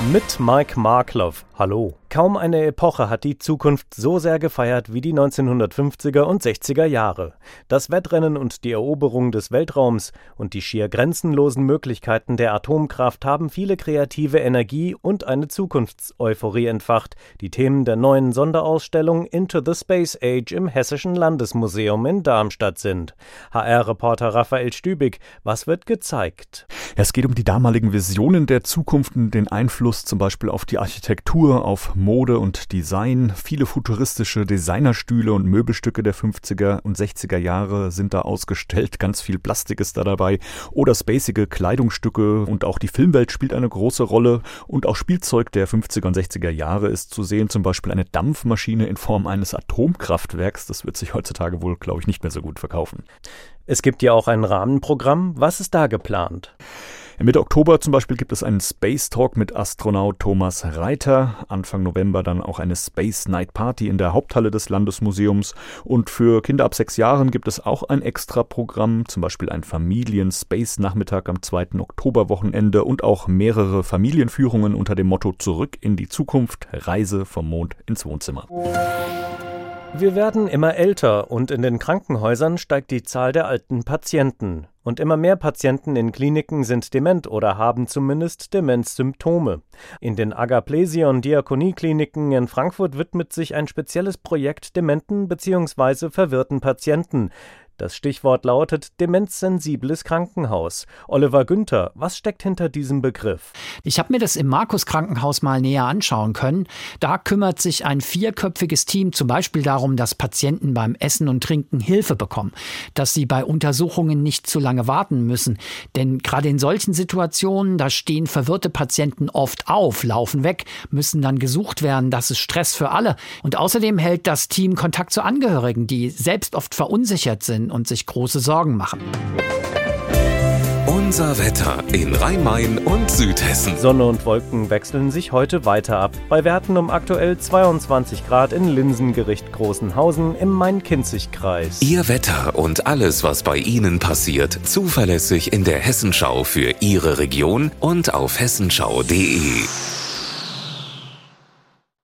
Mit Mike Markloff. Hallo. Kaum eine Epoche hat die Zukunft so sehr gefeiert wie die 1950er und 60er Jahre. Das Wettrennen und die Eroberung des Weltraums und die schier grenzenlosen Möglichkeiten der Atomkraft haben viele kreative Energie und eine Zukunftseuphorie entfacht. Die Themen der neuen Sonderausstellung Into the Space Age im Hessischen Landesmuseum in Darmstadt sind. HR-Reporter Raphael Stübig, was wird gezeigt? Es geht um die damaligen Visionen der Zukunft und den Einfluss zum Beispiel auf die Architektur, auf Mode und Design. Viele futuristische Designerstühle und Möbelstücke der 50er und 60er Jahre sind da ausgestellt. Ganz viel Plastik ist da dabei. Oder spacige Kleidungsstücke und auch die Filmwelt spielt eine große Rolle. Und auch Spielzeug der 50er und 60er Jahre ist zu sehen. Zum Beispiel eine Dampfmaschine in Form eines Atomkraftwerks. Das wird sich heutzutage wohl, glaube ich, nicht mehr so gut verkaufen. Es gibt ja auch ein Rahmenprogramm. Was ist da geplant? Mitte Oktober zum Beispiel gibt es einen Space Talk mit Astronaut Thomas Reiter. Anfang November dann auch eine Space Night Party in der Haupthalle des Landesmuseums. Und für Kinder ab sechs Jahren gibt es auch ein Extra-Programm, zum Beispiel ein Familien-Space-Nachmittag am 2. Oktoberwochenende und auch mehrere Familienführungen unter dem Motto Zurück in die Zukunft, Reise vom Mond ins Wohnzimmer. Wir werden immer älter und in den Krankenhäusern steigt die Zahl der alten Patienten. Und immer mehr Patienten in Kliniken sind dement oder haben zumindest Demenzsymptome. In den Agaplesion Diakoniekliniken in Frankfurt widmet sich ein spezielles Projekt dementen bzw. verwirrten Patienten. Das Stichwort lautet demenzsensibles Krankenhaus. Oliver Günther, was steckt hinter diesem Begriff? Ich habe mir das im Markus Krankenhaus mal näher anschauen können. Da kümmert sich ein vierköpfiges Team zum Beispiel darum, dass Patienten beim Essen und Trinken Hilfe bekommen, dass sie bei Untersuchungen nicht zu lange warten müssen. Denn gerade in solchen Situationen, da stehen verwirrte Patienten oft auf, laufen weg, müssen dann gesucht werden. Das ist Stress für alle. Und außerdem hält das Team Kontakt zu Angehörigen, die selbst oft verunsichert sind und sich große Sorgen machen. Unser Wetter in Rhein-Main und Südhessen. Sonne und Wolken wechseln sich heute weiter ab. Bei Werten um aktuell 22 Grad in Linsengericht Großenhausen im Main-Kinzig-Kreis. Ihr Wetter und alles, was bei Ihnen passiert, zuverlässig in der Hessenschau für Ihre Region und auf hessenschau.de.